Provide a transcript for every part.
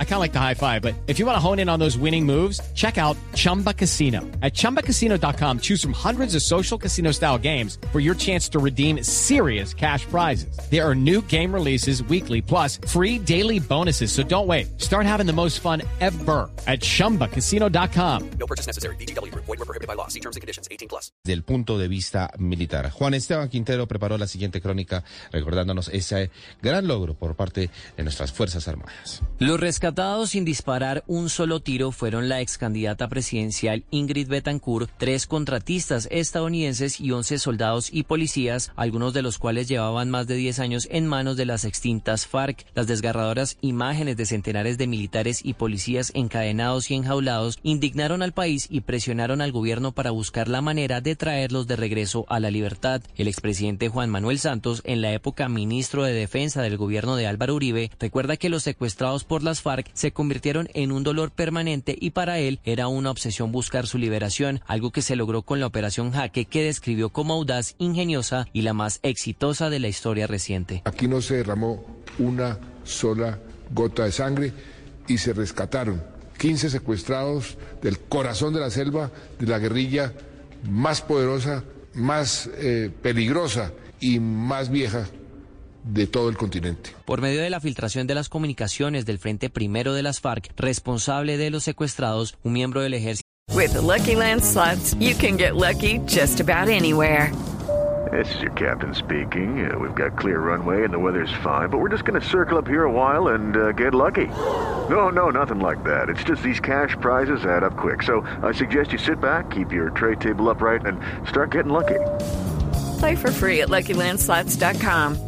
I kind of like the high five, but if you want to hone in on those winning moves, check out Chumba Casino. At ChumbaCasino.com, choose from hundreds of social casino style games for your chance to redeem serious cash prizes. There are new game releases weekly, plus free daily bonuses. So don't wait. Start having the most fun ever at ChumbaCasino.com. No purchase necessary. BGW. Void were prohibited by law. See terms and conditions. 18 plus. Del punto de vista militar. Juan Esteban Quintero preparó la siguiente crónica recordándonos ese gran logro por parte de nuestras Fuerzas Armadas. Los rescatados sin disparar un solo tiro fueron la ex candidata presidencial Ingrid Betancourt, tres contratistas estadounidenses y once soldados y policías, algunos de los cuales llevaban más de 10 años en manos de las extintas FARC. Las desgarradoras imágenes de centenares de militares y policías encadenados y enjaulados indignaron al país y presionaron al gobierno para buscar la manera de traerlos de regreso a la libertad. El expresidente Juan Manuel Santos, en la época ministro de Defensa del gobierno de Álvaro Uribe, recuerda que los secuestrados por las FARC se convirtieron en un dolor permanente y para él era una obsesión buscar su liberación, algo que se logró con la operación Jaque que describió como audaz, ingeniosa y la más exitosa de la historia reciente. Aquí no se derramó una sola gota de sangre y se rescataron 15 secuestrados del corazón de la selva de la guerrilla más poderosa, más eh, peligrosa y más vieja de todo el continente. Por medio de la filtración de las comunicaciones del Frente Primero de las FARC, responsable de los secuestrados, un miembro del ejército. With the Lucky Land slots, you can get lucky just about anywhere. This is your captain speaking. Uh, we've got clear runway and the weather's fine, but we're just going to circle up here a while and uh, get lucky. No, no, nothing like that. It's just these cash prizes add up quick. So I suggest you sit back, keep your tray table upright, and start getting lucky. Play for free at LuckyLandSlots.com.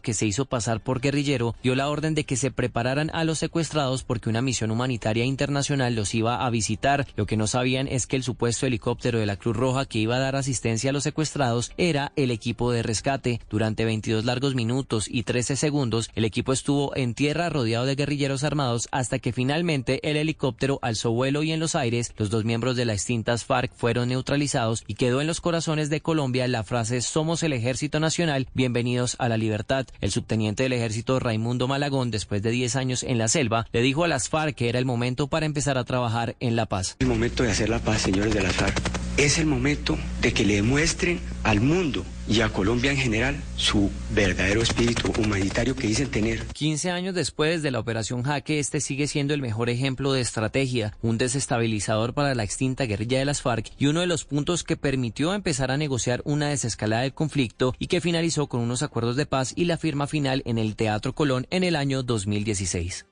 Que se hizo pasar por guerrillero dio la orden de que se prepararan a los secuestrados porque una misión humanitaria internacional los iba a visitar. Lo que no sabían es que el supuesto helicóptero de la Cruz Roja que iba a dar asistencia a los secuestrados era el equipo de rescate. Durante 22 largos minutos y 13 segundos, el equipo estuvo en tierra rodeado de guerrilleros armados hasta que finalmente el helicóptero alzó vuelo y en los aires los dos miembros de las extintas FARC fueron neutralizados y quedó en los corazones de Colombia la frase Somos el Ejército Nacional, bienvenidos a la libertad. El subteniente del ejército Raimundo Malagón, después de 10 años en la selva, le dijo a las FARC que era el momento para empezar a trabajar en la paz. El momento de hacer la paz, señores de las FARC. Es el momento de que le demuestren al mundo y a Colombia en general su verdadero espíritu humanitario que dicen tener. 15 años después de la operación Jaque, este sigue siendo el mejor ejemplo de estrategia, un desestabilizador para la extinta guerrilla de las FARC y uno de los puntos que permitió empezar a negociar una desescalada del conflicto y que finalizó con unos acuerdos de paz y la firma final en el Teatro Colón en el año 2016.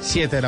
Siete de